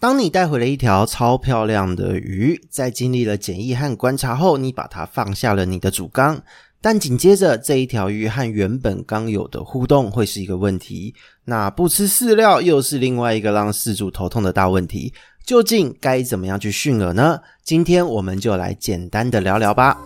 当你带回了一条超漂亮的鱼，在经历了检疫和观察后，你把它放下了你的主缸，但紧接着这一条鱼和原本缸有的互动会是一个问题。那不吃饲料又是另外一个让饲主头痛的大问题。究竟该怎么样去驯饵呢？今天我们就来简单的聊聊吧。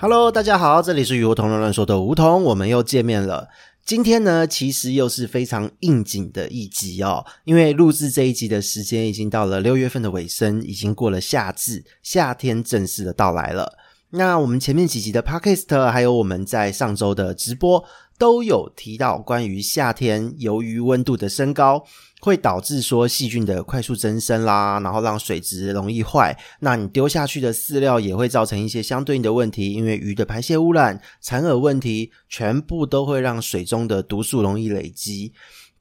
Hello，大家好，这里是梧桐乱乱说的梧桐，我们又见面了。今天呢，其实又是非常应景的一集哦，因为录制这一集的时间已经到了六月份的尾声，已经过了夏至，夏天正式的到来了。那我们前面几集的 Podcast，还有我们在上周的直播，都有提到关于夏天由于温度的升高，会导致说细菌的快速增生啦，然后让水质容易坏。那你丢下去的饲料也会造成一些相对应的问题，因为鱼的排泄污染、残饵问题，全部都会让水中的毒素容易累积。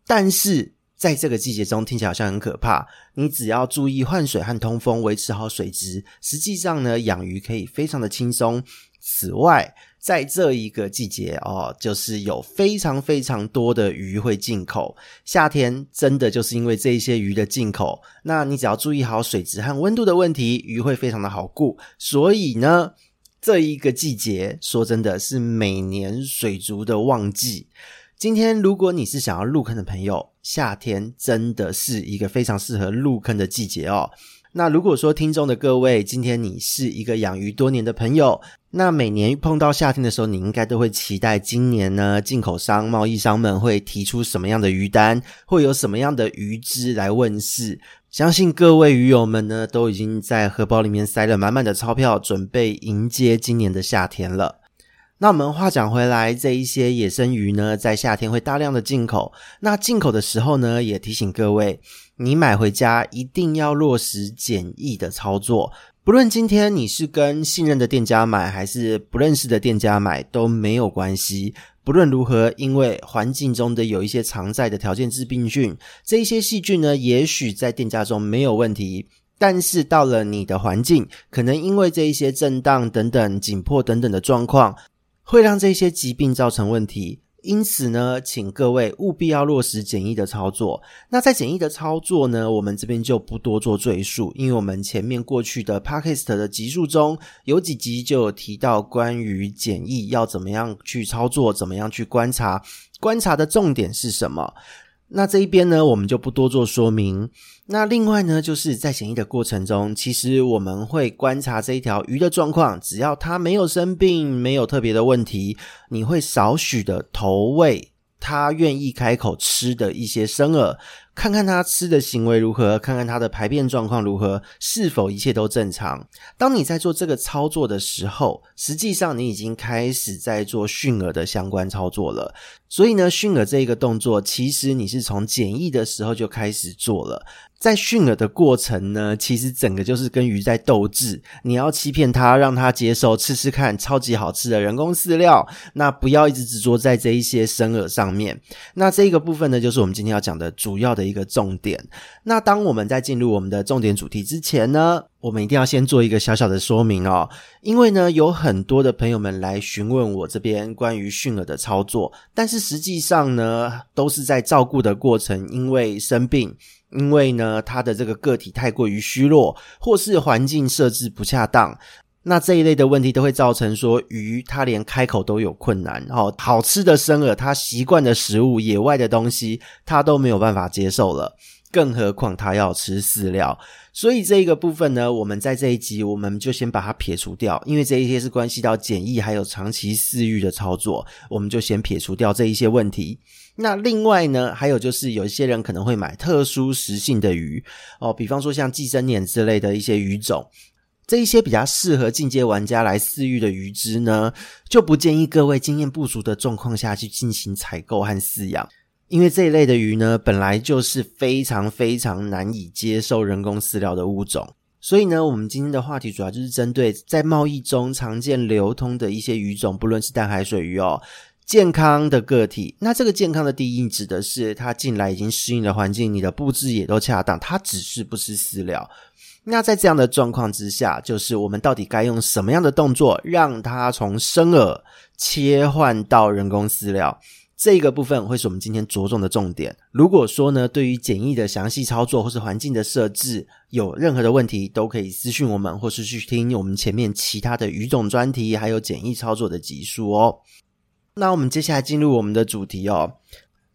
但是在这个季节中，听起来好像很可怕。你只要注意换水和通风，维持好水质，实际上呢，养鱼可以非常的轻松。此外，在这一个季节哦，就是有非常非常多的鱼会进口。夏天真的就是因为这一些鱼的进口，那你只要注意好水质和温度的问题，鱼会非常的好顾。所以呢，这一个季节说真的是每年水族的旺季。今天如果你是想要入坑的朋友，夏天真的是一个非常适合入坑的季节哦。那如果说听众的各位，今天你是一个养鱼多年的朋友，那每年碰到夏天的时候，你应该都会期待今年呢，进口商、贸易商们会提出什么样的鱼单，会有什么样的鱼只来问世。相信各位鱼友们呢，都已经在荷包里面塞了满满的钞票，准备迎接今年的夏天了。那我们话讲回来，这一些野生鱼呢，在夏天会大量的进口。那进口的时候呢，也提醒各位。你买回家一定要落实检疫的操作，不论今天你是跟信任的店家买，还是不认识的店家买都没有关系。不论如何，因为环境中的有一些常在的条件致病菌，这一些细菌呢，也许在店家中没有问题，但是到了你的环境，可能因为这一些震荡等等、紧迫等等的状况，会让这些疾病造成问题。因此呢，请各位务必要落实简易的操作。那在简易的操作呢，我们这边就不多做赘述，因为我们前面过去的 Podcast 的集数中有几集就有提到关于简易要怎么样去操作，怎么样去观察，观察的重点是什么。那这一边呢，我们就不多做说明。那另外呢，就是在检疫的过程中，其实我们会观察这一条鱼的状况，只要它没有生病，没有特别的问题，你会少许的投喂它愿意开口吃的一些生饵。看看它吃的行为如何，看看它的排便状况如何，是否一切都正常。当你在做这个操作的时候，实际上你已经开始在做驯饵的相关操作了。所以呢，驯饵这一个动作，其实你是从简易的时候就开始做了。在驯饵的过程呢，其实整个就是跟鱼在斗智。你要欺骗它，让它接受吃吃看超级好吃的人工饲料。那不要一直执着在这一些生饵上面。那这个部分呢，就是我们今天要讲的主要的一个重点。那当我们在进入我们的重点主题之前呢，我们一定要先做一个小小的说明哦。因为呢，有很多的朋友们来询问我这边关于驯饵的操作，但是实际上呢，都是在照顾的过程，因为生病。因为呢，它的这个个体太过于虚弱，或是环境设置不恰当，那这一类的问题都会造成说鱼它连开口都有困难。哦，好吃的生饵，它习惯的食物，野外的东西，它都没有办法接受了，更何况它要吃饲料。所以这一个部分呢，我们在这一集我们就先把它撇除掉，因为这一些是关系到检疫还有长期饲育的操作，我们就先撇除掉这一些问题。那另外呢，还有就是有一些人可能会买特殊食性的鱼哦，比方说像寄生鲶之类的一些鱼种，这一些比较适合进阶玩家来饲育的鱼只呢，就不建议各位经验不足的状况下去进行采购和饲养，因为这一类的鱼呢，本来就是非常非常难以接受人工饲料的物种，所以呢，我们今天的话题主要就是针对在贸易中常见流通的一些鱼种，不论是淡海水鱼哦。健康的个体，那这个健康的定义指的是它进来已经适应了环境，你的布置也都恰当，它只是不吃饲料。那在这样的状况之下，就是我们到底该用什么样的动作，让它从生饵切换到人工饲料？这个部分会是我们今天着重的重点。如果说呢，对于简易的详细操作或是环境的设置有任何的问题，都可以私讯我们，或是去听我们前面其他的语种专题，还有简易操作的集数哦。那我们接下来进入我们的主题哦。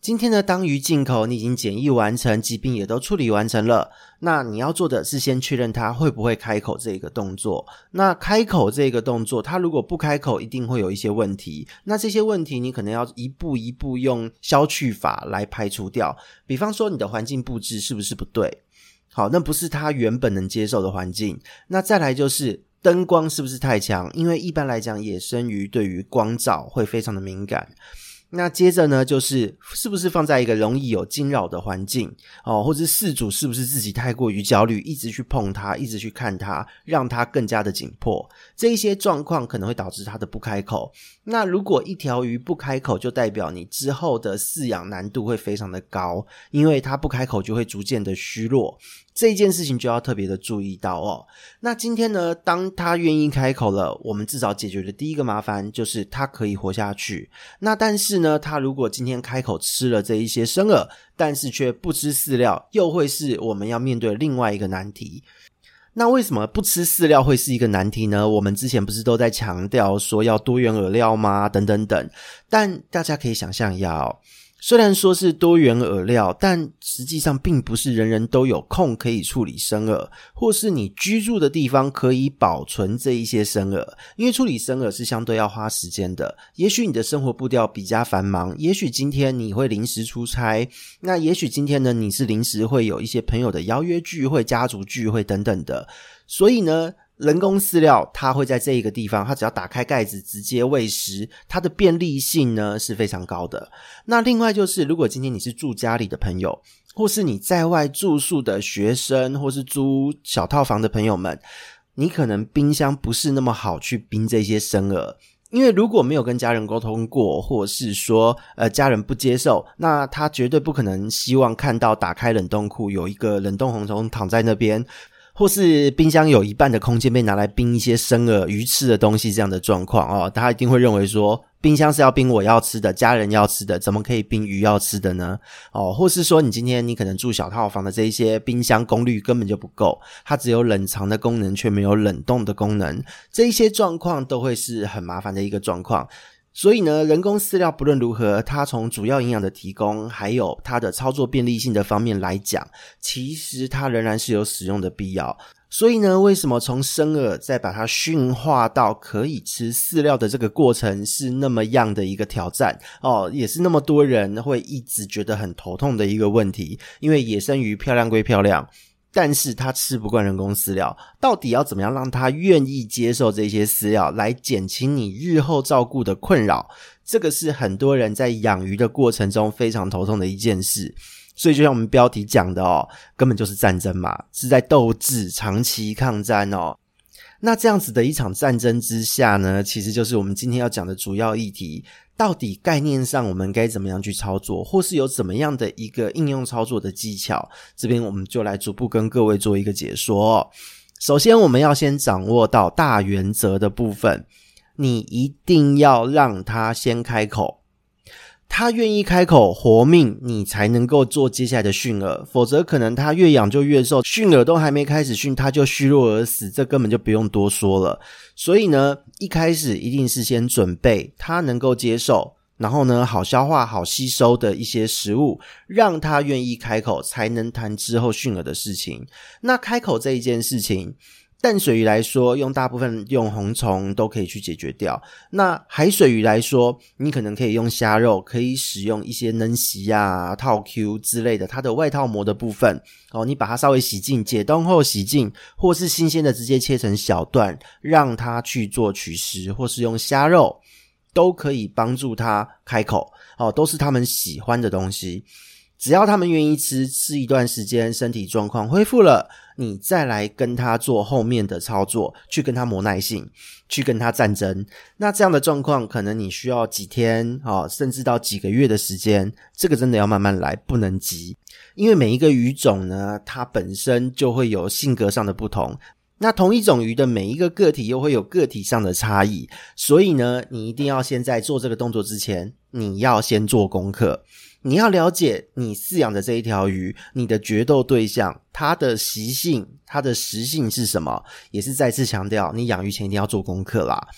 今天呢，当鱼进口，你已经检疫完成，疾病也都处理完成了。那你要做的是先确认它会不会开口这个动作。那开口这个动作，它如果不开口，一定会有一些问题。那这些问题，你可能要一步一步用消去法来排除掉。比方说，你的环境布置是不是不对？好，那不是它原本能接受的环境。那再来就是灯光是不是太强？因为一般来讲，野生鱼对于光照会非常的敏感。那接着呢，就是是不是放在一个容易有惊扰的环境哦，或者是饲主是不是自己太过于焦虑，一直去碰它，一直去看它，让它更加的紧迫，这一些状况可能会导致它的不开口。那如果一条鱼不开口，就代表你之后的饲养难度会非常的高，因为它不开口就会逐渐的虚弱。这件事情就要特别的注意到哦。那今天呢，当他愿意开口了，我们至少解决的第一个麻烦就是他可以活下去。那但是呢，他如果今天开口吃了这一些生饵，但是却不吃饲料，又会是我们要面对另外一个难题。那为什么不吃饲料会是一个难题呢？我们之前不是都在强调说要多元饵料吗？等等等。但大家可以想象一下哦。虽然说是多元饵料，但实际上并不是人人都有空可以处理生饵，或是你居住的地方可以保存这一些生饵。因为处理生饵是相对要花时间的。也许你的生活步调比较繁忙，也许今天你会临时出差，那也许今天呢，你是临时会有一些朋友的邀约聚会、家族聚会等等的，所以呢。人工饲料，它会在这一个地方，它只要打开盖子直接喂食，它的便利性呢是非常高的。那另外就是，如果今天你是住家里的朋友，或是你在外住宿的学生，或是租小套房的朋友们，你可能冰箱不是那么好去冰这些生饵，因为如果没有跟家人沟通过，或是说呃家人不接受，那他绝对不可能希望看到打开冷冻库有一个冷冻红虫躺在那边。或是冰箱有一半的空间被拿来冰一些生饵、鱼翅的东西，这样的状况哦，他一定会认为说，冰箱是要冰我要吃的、家人要吃的，怎么可以冰鱼要吃的呢？哦，或是说你今天你可能住小套房的这一些冰箱功率根本就不够，它只有冷藏的功能，却没有冷冻的功能，这一些状况都会是很麻烦的一个状况。所以呢，人工饲料不论如何，它从主要营养的提供，还有它的操作便利性的方面来讲，其实它仍然是有使用的必要。所以呢，为什么从生饵再把它驯化到可以吃饲料的这个过程是那么样的一个挑战哦，也是那么多人会一直觉得很头痛的一个问题。因为野生鱼漂亮归漂亮。但是他吃不惯人工饲料，到底要怎么样让他愿意接受这些饲料，来减轻你日后照顾的困扰？这个是很多人在养鱼的过程中非常头痛的一件事。所以就像我们标题讲的哦，根本就是战争嘛，是在斗智，长期抗战哦。那这样子的一场战争之下呢，其实就是我们今天要讲的主要议题。到底概念上我们该怎么样去操作，或是有怎么样的一个应用操作的技巧？这边我们就来逐步跟各位做一个解说。首先，我们要先掌握到大原则的部分，你一定要让他先开口。他愿意开口活命，你才能够做接下来的驯饵，否则可能他越养就越瘦，驯饵都还没开始训，他就虚弱而死，这根本就不用多说了。所以呢，一开始一定是先准备他能够接受，然后呢，好消化、好吸收的一些食物，让他愿意开口，才能谈之后驯饵的事情。那开口这一件事情。淡水鱼来说，用大部分用红虫都可以去解决掉。那海水鱼来说，你可能可以用虾肉，可以使用一些嫩蝇啊、套 Q 之类的，它的外套膜的部分哦，你把它稍微洗净，解冻后洗净，或是新鲜的直接切成小段，让它去做取食，或是用虾肉，都可以帮助它开口哦，都是他们喜欢的东西。只要他们愿意吃，吃一段时间，身体状况恢复了，你再来跟他做后面的操作，去跟他磨耐性，去跟他战争。那这样的状况，可能你需要几天啊，甚至到几个月的时间，这个真的要慢慢来，不能急。因为每一个鱼种呢，它本身就会有性格上的不同。那同一种鱼的每一个个体又会有个体上的差异，所以呢，你一定要先在做这个动作之前，你要先做功课，你要了解你饲养的这一条鱼，你的决斗对象，它的习性、它的食性是什么？也是再次强调，你养鱼前一定要做功课啦。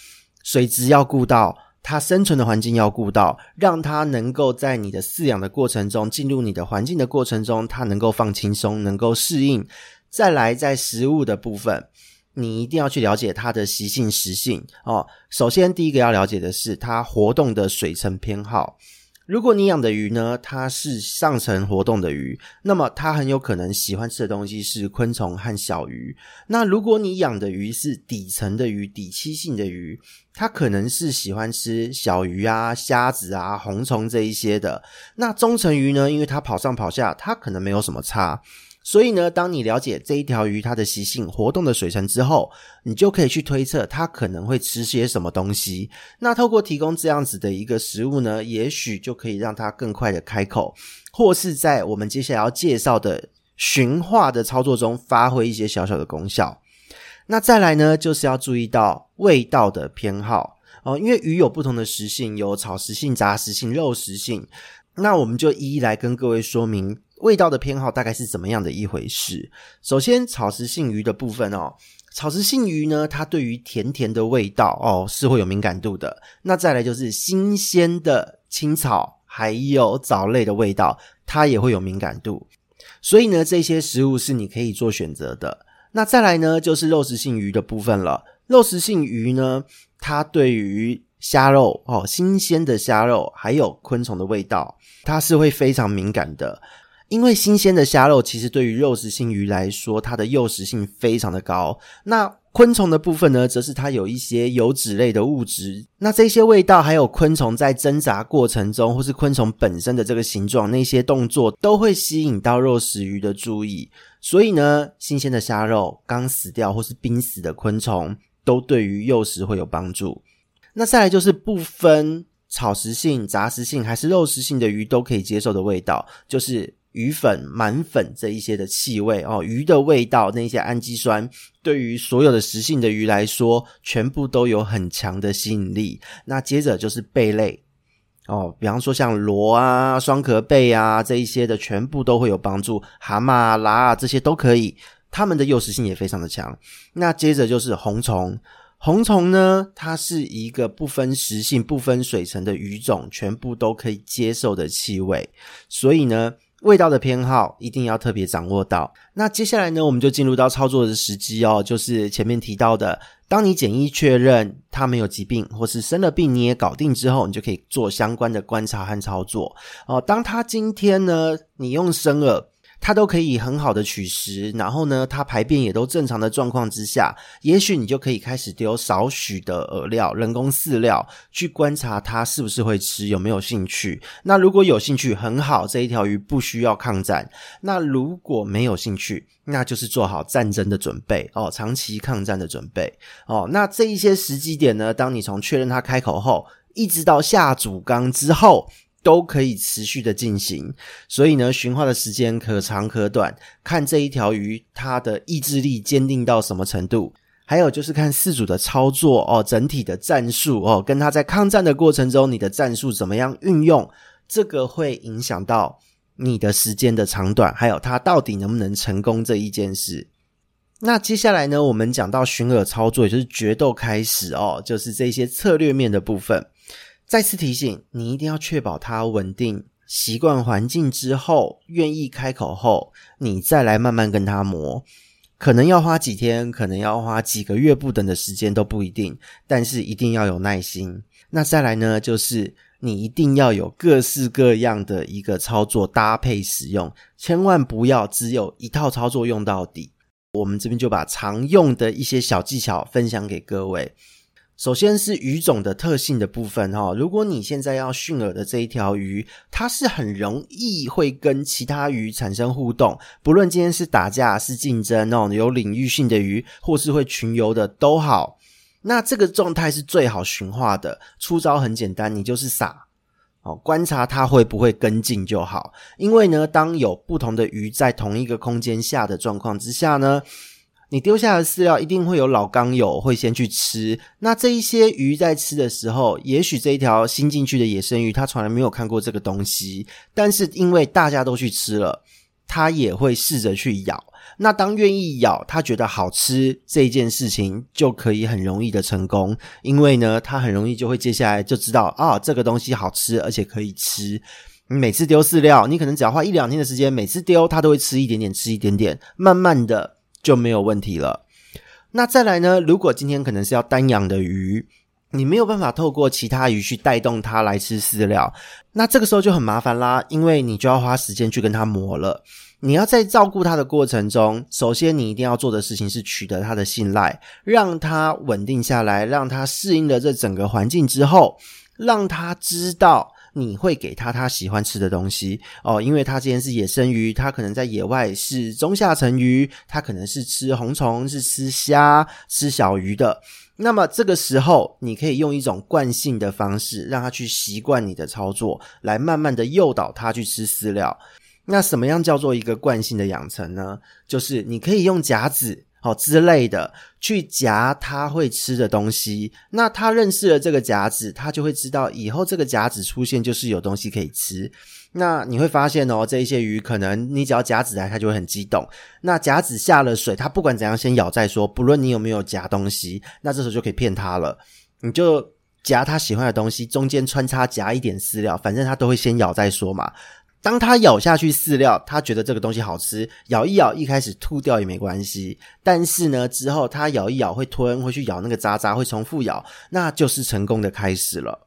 水质要顾到，它生存的环境要顾到，让它能够在你的饲养的过程中，进入你的环境的过程中，它能够放轻松，能够适应。再来，在食物的部分，你一定要去了解它的习性、食性哦。首先，第一个要了解的是它活动的水层偏好。如果你养的鱼呢，它是上层活动的鱼，那么它很有可能喜欢吃的东西是昆虫和小鱼。那如果你养的鱼是底层的鱼、底栖性的鱼，它可能是喜欢吃小鱼啊、虾子啊、红虫这一些的。那中层鱼呢，因为它跑上跑下，它可能没有什么差。所以呢，当你了解这一条鱼它的习性、活动的水层之后，你就可以去推测它可能会吃些什么东西。那透过提供这样子的一个食物呢，也许就可以让它更快的开口，或是在我们接下来要介绍的驯化的操作中发挥一些小小的功效。那再来呢，就是要注意到味道的偏好哦，因为鱼有不同的食性，有草食性、杂食性、肉食性。那我们就一一来跟各位说明。味道的偏好大概是怎么样的一回事？首先，草食性鱼的部分哦，草食性鱼呢，它对于甜甜的味道哦是会有敏感度的。那再来就是新鲜的青草还有藻类的味道，它也会有敏感度。所以呢，这些食物是你可以做选择的。那再来呢，就是肉食性鱼的部分了。肉食性鱼呢，它对于虾肉哦，新鲜的虾肉还有昆虫的味道，它是会非常敏感的。因为新鲜的虾肉其实对于肉食性鱼来说，它的诱食性非常的高。那昆虫的部分呢，则是它有一些油脂类的物质。那这些味道，还有昆虫在挣扎过程中，或是昆虫本身的这个形状，那些动作都会吸引到肉食鱼的注意。所以呢，新鲜的虾肉、刚死掉或是濒死的昆虫，都对于诱食会有帮助。那再来就是不分草食性、杂食性还是肉食性的鱼都可以接受的味道，就是。鱼粉、满粉这一些的气味哦，鱼的味道，那些氨基酸对于所有的食性的鱼来说，全部都有很强的吸引力。那接着就是贝类哦，比方说像螺啊、双壳贝啊这一些的，全部都会有帮助。蛤蟆啊、拉啊这些都可以，它们的诱食性也非常的强。那接着就是红虫，红虫呢，它是一个不分食性、不分水层的鱼种，全部都可以接受的气味，所以呢。味道的偏好一定要特别掌握到。那接下来呢，我们就进入到操作的时机哦，就是前面提到的，当你简易确认他没有疾病，或是生了病你也搞定之后，你就可以做相关的观察和操作哦。当他今天呢，你用生了。它都可以很好的取食，然后呢，它排便也都正常的状况之下，也许你就可以开始丢少许的饵料、人工饲料，去观察它是不是会吃，有没有兴趣。那如果有兴趣，很好，这一条鱼不需要抗战。那如果没有兴趣，那就是做好战争的准备哦，长期抗战的准备哦。那这一些时机点呢，当你从确认它开口后，一直到下主缸之后。都可以持续的进行，所以呢，驯化的时间可长可短，看这一条鱼它的意志力坚定到什么程度，还有就是看饲主的操作哦，整体的战术哦，跟他在抗战的过程中，你的战术怎么样运用，这个会影响到你的时间的长短，还有它到底能不能成功这一件事。那接下来呢，我们讲到寻饵操作，也就是决斗开始哦，就是这些策略面的部分。再次提醒，你一定要确保它稳定、习惯环境之后，愿意开口后，你再来慢慢跟它磨。可能要花几天，可能要花几个月不等的时间都不一定，但是一定要有耐心。那再来呢，就是你一定要有各式各样的一个操作搭配使用，千万不要只有一套操作用到底。我们这边就把常用的一些小技巧分享给各位。首先是鱼种的特性的部分哈，如果你现在要驯饵的这一条鱼，它是很容易会跟其他鱼产生互动，不论今天是打架是竞争哦，有领域性的鱼，或是会群游的都好，那这个状态是最好驯化的。出招很简单，你就是撒哦，观察它会不会跟进就好。因为呢，当有不同的鱼在同一个空间下的状况之下呢，你丢下的饲料一定会有老缸友会先去吃。那这一些鱼在吃的时候，也许这一条新进去的野生鱼它从来没有看过这个东西，但是因为大家都去吃了，它也会试着去咬。那当愿意咬，它觉得好吃这一件事情就可以很容易的成功，因为呢，它很容易就会接下来就知道啊，这个东西好吃，而且可以吃。你每次丢饲料，你可能只要花一两天的时间，每次丢它都会吃一点点，吃一点点，慢慢的就没有问题了。那再来呢，如果今天可能是要单养的鱼，你没有办法透过其他鱼去带动它来吃饲料，那这个时候就很麻烦啦，因为你就要花时间去跟它磨了。你要在照顾它的过程中，首先你一定要做的事情是取得它的信赖，让它稳定下来，让它适应了这整个环境之后，让它知道你会给它它喜欢吃的东西哦。因为它之前是野生鱼，它可能在野外是中下层鱼，它可能是吃红虫、是吃虾、吃小鱼的。那么这个时候，你可以用一种惯性的方式，让它去习惯你的操作，来慢慢的诱导它去吃饲料。那什么样叫做一个惯性的养成呢？就是你可以用夹子哦之类的去夹它会吃的东西。那它认识了这个夹子，它就会知道以后这个夹子出现就是有东西可以吃。那你会发现哦，这一些鱼可能你只要夹子来，它就会很激动。那夹子下了水，它不管怎样先咬再说，不论你有没有夹东西，那这时候就可以骗它了。你就夹它喜欢的东西，中间穿插夹一点饲料，反正它都会先咬再说嘛。当他咬下去饲料，他觉得这个东西好吃，咬一咬，一开始吐掉也没关系。但是呢，之后他咬一咬会吞，会去咬那个渣渣，会重复咬，那就是成功的开始了。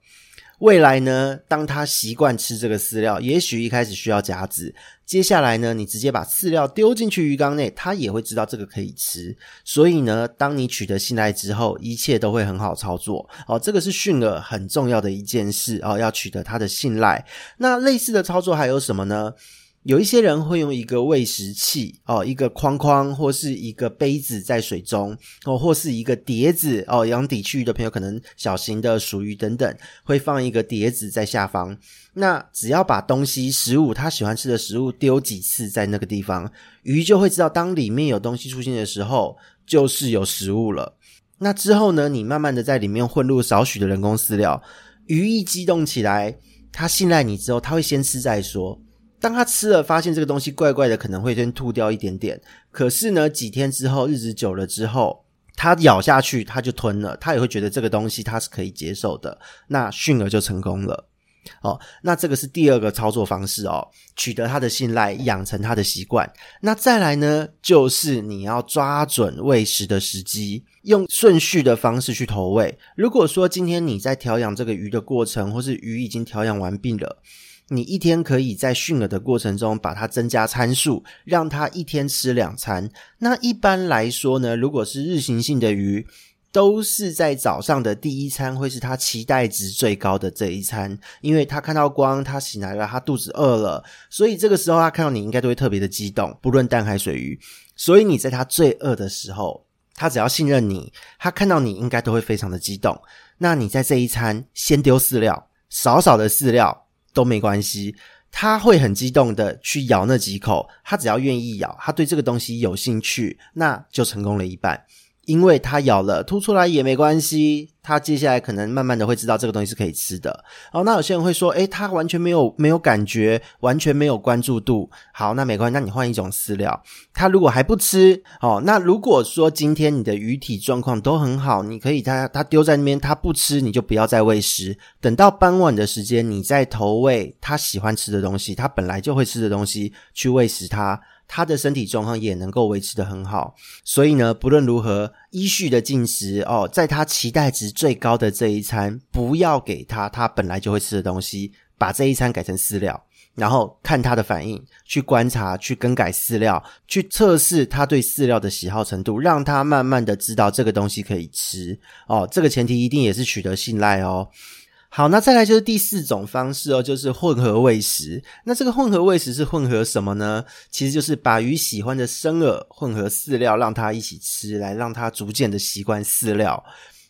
未来呢，当他习惯吃这个饲料，也许一开始需要夹子，接下来呢，你直接把饲料丢进去鱼缸内，他也会知道这个可以吃。所以呢，当你取得信赖之后，一切都会很好操作。哦，这个是驯饵很重要的一件事哦，要取得它的信赖。那类似的操作还有什么呢？有一些人会用一个喂食器哦，一个框框或是一个杯子在水中哦，或是一个碟子哦。养底区域的朋友可能小型的鼠鱼等等，会放一个碟子在下方。那只要把东西食物，他喜欢吃的食物丢几次在那个地方，鱼就会知道，当里面有东西出现的时候，就是有食物了。那之后呢，你慢慢的在里面混入少许的人工饲料，鱼一激动起来，它信赖你之后，它会先吃再说。当他吃了，发现这个东西怪怪的，可能会先吐掉一点点。可是呢，几天之后，日子久了之后，他咬下去，他就吞了，他也会觉得这个东西他是可以接受的。那驯儿就成功了。哦，那这个是第二个操作方式哦，取得他的信赖，养成他的习惯。那再来呢，就是你要抓准喂食的时机，用顺序的方式去投喂。如果说今天你在调养这个鱼的过程，或是鱼已经调养完毕了。你一天可以在训饵的过程中把它增加参数，让它一天吃两餐。那一般来说呢，如果是日行性的鱼，都是在早上的第一餐会是它期待值最高的这一餐，因为它看到光，它醒来了，它肚子饿了，所以这个时候它看到你应该都会特别的激动，不论淡海水鱼。所以你在它最饿的时候，它只要信任你，它看到你应该都会非常的激动。那你在这一餐先丢饲料，少少的饲料。都没关系，他会很激动的去咬那几口，他只要愿意咬，他对这个东西有兴趣，那就成功了一半。因为它咬了吐出来也没关系，它接下来可能慢慢的会知道这个东西是可以吃的。哦，那有些人会说，诶，它完全没有没有感觉，完全没有关注度。好，那没关系，那你换一种饲料。它如果还不吃，哦，那如果说今天你的鱼体状况都很好，你可以它它丢在那边，它不吃，你就不要再喂食。等到傍晚的时间，你再投喂它喜欢吃的东西，它本来就会吃的东西去喂食它。他的身体状况也能够维持得很好，所以呢，不论如何，依序的进食哦，在他期待值最高的这一餐，不要给他他本来就会吃的东西，把这一餐改成饲料，然后看他的反应，去观察，去更改饲料，去测试他对饲料的喜好程度，让他慢慢的知道这个东西可以吃哦。这个前提一定也是取得信赖哦。好，那再来就是第四种方式哦，就是混合喂食。那这个混合喂食是混合什么呢？其实就是把鱼喜欢的生饵混合饲料，让它一起吃，来让它逐渐的习惯饲料。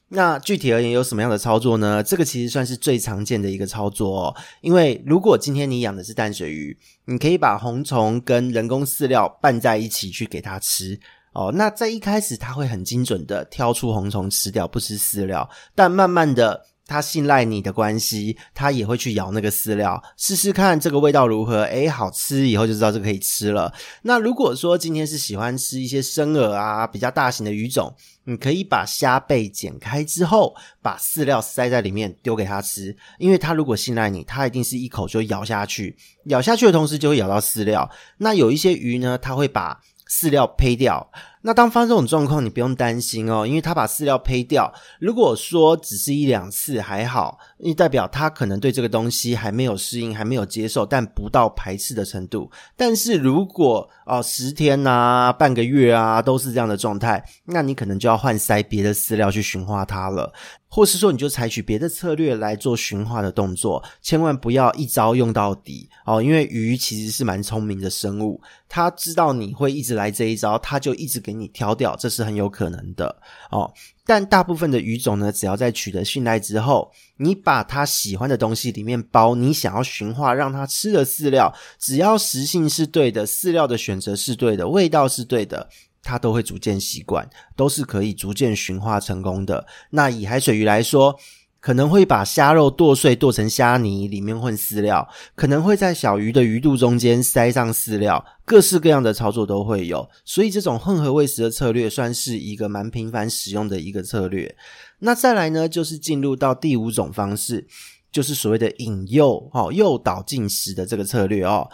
那具体而言有什么样的操作呢？这个其实算是最常见的一个操作哦。因为如果今天你养的是淡水鱼，你可以把红虫跟人工饲料拌在一起去给它吃哦。那在一开始它会很精准的挑出红虫吃掉，不吃饲料，但慢慢的。他信赖你的关系，他也会去咬那个饲料，试试看这个味道如何。诶，好吃，以后就知道这个可以吃了。那如果说今天是喜欢吃一些生饵啊，比较大型的鱼种，你可以把虾背剪开之后，把饲料塞在里面丢给他吃，因为他如果信赖你，他一定是一口就咬下去，咬下去的同时就会咬到饲料。那有一些鱼呢，他会把饲料呸掉。那当发生这种状况，你不用担心哦，因为他把饲料呸掉。如果说只是一两次还好，因为代表他可能对这个东西还没有适应，还没有接受，但不到排斥的程度。但是如果哦十天啊、半个月啊都是这样的状态，那你可能就要换塞别的饲料去驯化它了，或是说你就采取别的策略来做驯化的动作，千万不要一招用到底哦，因为鱼其实是蛮聪明的生物，它知道你会一直来这一招，它就一直给你。挑掉，这是很有可能的哦。但大部分的鱼种呢，只要在取得信赖之后，你把它喜欢的东西里面包你想要驯化让它吃的饲料，只要食性是对的，饲料的选择是对的，味道是对的，它都会逐渐习惯，都是可以逐渐驯化成功的。那以海水鱼来说，可能会把虾肉剁碎，剁成虾泥，里面混饲料；可能会在小鱼的鱼肚中间塞上饲料，各式各样的操作都会有。所以，这种混合喂食的策略算是一个蛮频繁使用的一个策略。那再来呢，就是进入到第五种方式，就是所谓的引诱，哦，诱导进食的这个策略哦。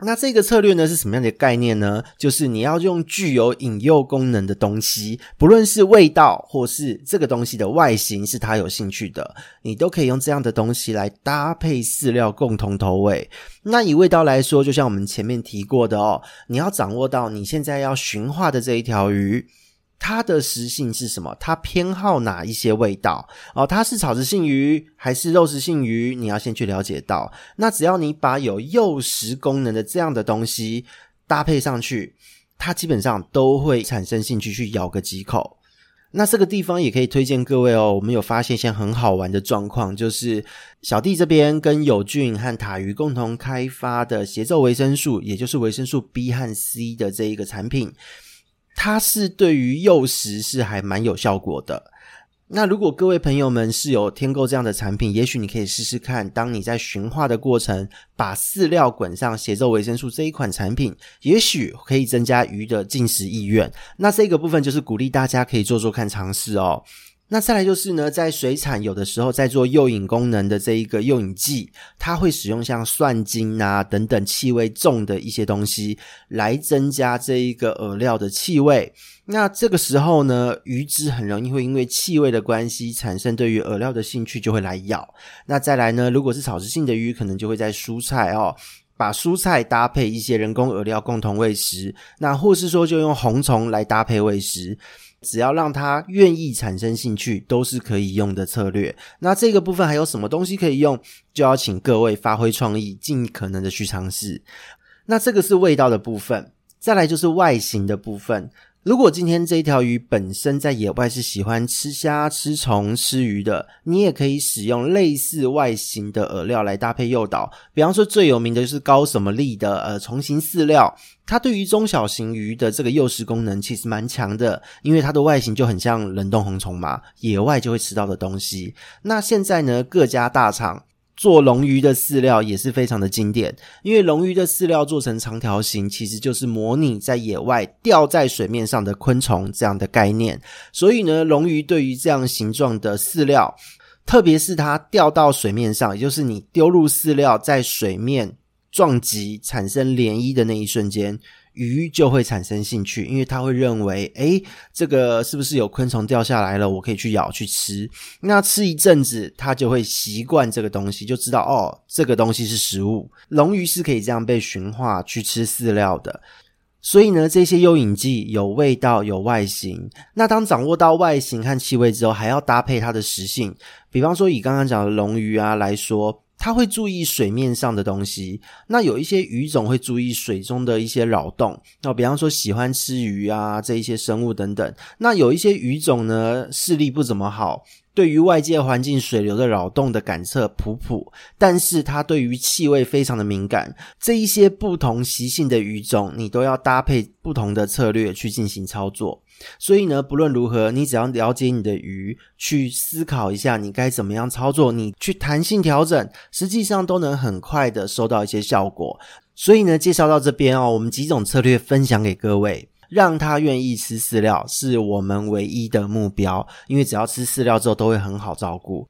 那这个策略呢，是什么样的概念呢？就是你要用具有引诱功能的东西，不论是味道或是这个东西的外形是他有兴趣的，你都可以用这样的东西来搭配饲料共同投喂。那以味道来说，就像我们前面提过的哦，你要掌握到你现在要驯化的这一条鱼。它的食性是什么？它偏好哪一些味道？哦，它是草食性鱼还是肉食性鱼？你要先去了解到。那只要你把有诱食功能的这样的东西搭配上去，它基本上都会产生兴趣去咬个几口。那这个地方也可以推荐各位哦。我们有发现一些很好玩的状况，就是小弟这边跟友俊和塔鱼共同开发的协奏维生素，也就是维生素 B 和 C 的这一个产品。它是对于诱食是还蛮有效果的。那如果各位朋友们是有添购这样的产品，也许你可以试试看，当你在驯化的过程，把饲料滚上协奏维生素这一款产品，也许可以增加鱼的进食意愿。那这个部分就是鼓励大家可以做做看尝试哦。那再来就是呢，在水产有的时候在做诱引功能的这一个诱引剂，它会使用像蒜精啊等等气味重的一些东西来增加这一个饵料的气味。那这个时候呢，鱼只很容易会因为气味的关系产生对于饵料的兴趣，就会来咬。那再来呢，如果是草食性的鱼，可能就会在蔬菜哦，把蔬菜搭配一些人工饵料共同喂食。那或是说就用红虫来搭配喂食。只要让他愿意产生兴趣，都是可以用的策略。那这个部分还有什么东西可以用？就要请各位发挥创意，尽可能的去尝试。那这个是味道的部分，再来就是外形的部分。如果今天这一条鱼本身在野外是喜欢吃虾、吃虫、吃鱼的，你也可以使用类似外形的饵料来搭配诱导。比方说最有名的就是高什么力的呃虫形饲料，它对于中小型鱼的这个诱食功能其实蛮强的，因为它的外形就很像冷冻红虫嘛，野外就会吃到的东西。那现在呢，各家大厂。做龙鱼的饲料也是非常的经典，因为龙鱼的饲料做成长条形，其实就是模拟在野外掉在水面上的昆虫这样的概念。所以呢，龙鱼对于这样形状的饲料，特别是它掉到水面上，也就是你丢入饲料在水面撞击产生涟漪的那一瞬间。鱼就会产生兴趣，因为它会认为，诶，这个是不是有昆虫掉下来了？我可以去咬去吃。那吃一阵子，它就会习惯这个东西，就知道哦，这个东西是食物。龙鱼是可以这样被驯化去吃饲料的。所以呢，这些诱引剂有味道、有外形。那当掌握到外形和气味之后，还要搭配它的食性。比方说，以刚刚讲的龙鱼啊来说。它会注意水面上的东西。那有一些鱼种会注意水中的一些扰动，那比方说喜欢吃鱼啊这一些生物等等。那有一些鱼种呢，视力不怎么好。对于外界环境水流的扰动的感测普普，但是它对于气味非常的敏感。这一些不同习性的鱼种，你都要搭配不同的策略去进行操作。所以呢，不论如何，你只要了解你的鱼，去思考一下你该怎么样操作，你去弹性调整，实际上都能很快的收到一些效果。所以呢，介绍到这边哦，我们几种策略分享给各位。让他愿意吃饲料是我们唯一的目标，因为只要吃饲料之后都会很好照顾。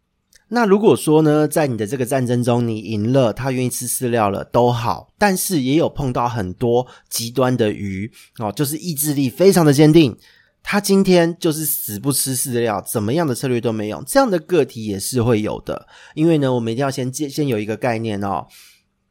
那如果说呢，在你的这个战争中你赢了，他愿意吃饲料了都好，但是也有碰到很多极端的鱼哦，就是意志力非常的坚定，他今天就是死不吃饲料，怎么样的策略都没用，这样的个体也是会有的。因为呢，我们一定要先先有一个概念哦。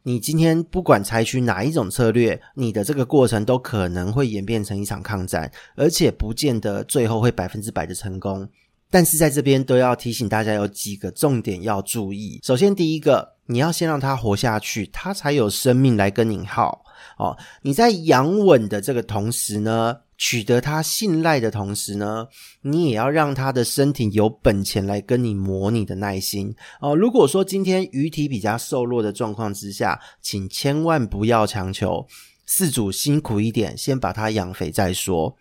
你今天不管采取哪一种策略，你的这个过程都可能会演变成一场抗战，而且不见得最后会百分之百的成功。但是在这边都要提醒大家有几个重点要注意。首先，第一个，你要先让它活下去，它才有生命来跟你耗。哦，你在养稳的这个同时呢，取得他信赖的同时呢，你也要让他的身体有本钱来跟你磨你的耐心哦。如果说今天鱼体比较瘦弱的状况之下，请千万不要强求，饲主辛苦一点，先把它养肥再说。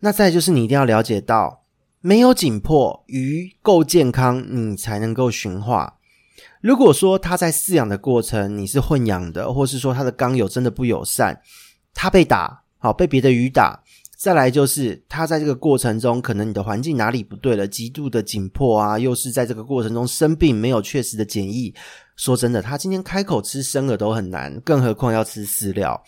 那再就是你一定要了解到，没有紧迫，鱼够健康，你才能够驯化。如果说它在饲养的过程你是混养的，或是说它的缸友真的不友善，它被打。好，被别的鱼打，再来就是它在这个过程中，可能你的环境哪里不对了，极度的紧迫啊，又是在这个过程中生病，没有确实的检疫。说真的，它今天开口吃生饵都很难，更何况要吃饲料。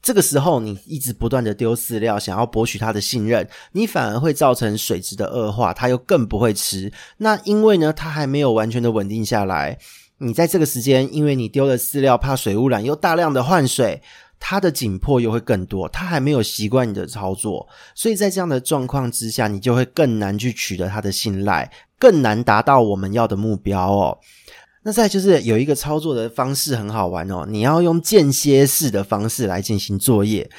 这个时候，你一直不断的丢饲料，想要博取它的信任，你反而会造成水质的恶化，它又更不会吃。那因为呢，它还没有完全的稳定下来，你在这个时间，因为你丢了饲料，怕水污染，又大量的换水。他的紧迫又会更多，他还没有习惯你的操作，所以在这样的状况之下，你就会更难去取得他的信赖，更难达到我们要的目标哦。那再就是有一个操作的方式很好玩哦，你要用间歇式的方式来进行作业。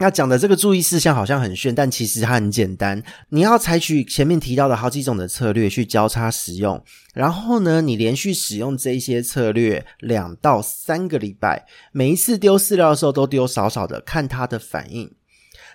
那讲的这个注意事项好像很炫，但其实它很简单。你要采取前面提到的好几种的策略去交叉使用，然后呢，你连续使用这些策略两到三个礼拜，每一次丢饲料的时候都丢少少的，看它的反应。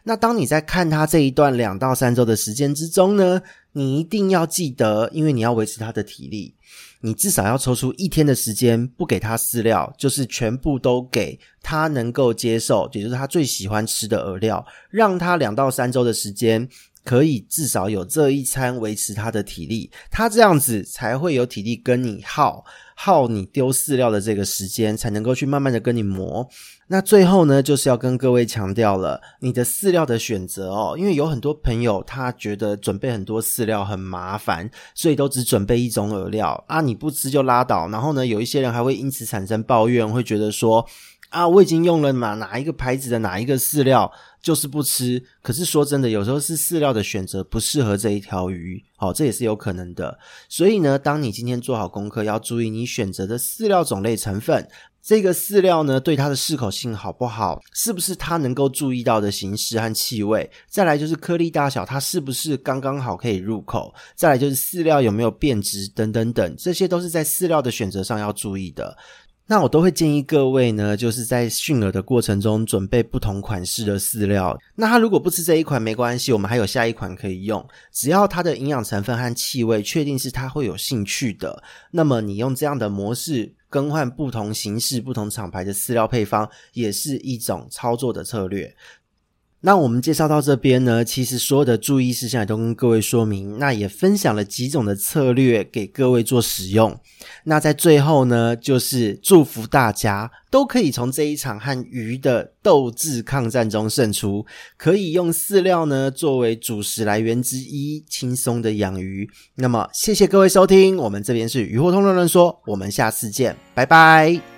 那当你在看他这一段两到三周的时间之中呢，你一定要记得，因为你要维持他的体力。你至少要抽出一天的时间，不给他饲料，就是全部都给他能够接受，也就是他最喜欢吃的饵料，让他两到三周的时间，可以至少有这一餐维持他的体力，他这样子才会有体力跟你耗，耗你丢饲料的这个时间，才能够去慢慢的跟你磨。那最后呢，就是要跟各位强调了，你的饲料的选择哦，因为有很多朋友他觉得准备很多饲料很麻烦，所以都只准备一种饵料啊，你不吃就拉倒。然后呢，有一些人还会因此产生抱怨，会觉得说啊，我已经用了嘛，哪一个牌子的哪一个饲料就是不吃。可是说真的，有时候是饲料的选择不适合这一条鱼，好，这也是有可能的。所以呢，当你今天做好功课，要注意你选择的饲料种类成分。这个饲料呢，对它的适口性好不好？是不是它能够注意到的形式和气味？再来就是颗粒大小，它是不是刚刚好可以入口？再来就是饲料有没有变质等等等，这些都是在饲料的选择上要注意的。那我都会建议各位呢，就是在驯饵的过程中准备不同款式的饲料。那它如果不吃这一款没关系，我们还有下一款可以用。只要它的营养成分和气味确定是它会有兴趣的，那么你用这样的模式。更换不同形式、不同厂牌的饲料配方，也是一种操作的策略。那我们介绍到这边呢，其实所有的注意事项也都跟各位说明，那也分享了几种的策略给各位做使用。那在最后呢，就是祝福大家都可以从这一场和鱼的斗智抗战中胜出，可以用饲料呢作为主食来源之一，轻松的养鱼。那么谢谢各位收听，我们这边是鱼活通乱乱说，我们下次见，拜拜。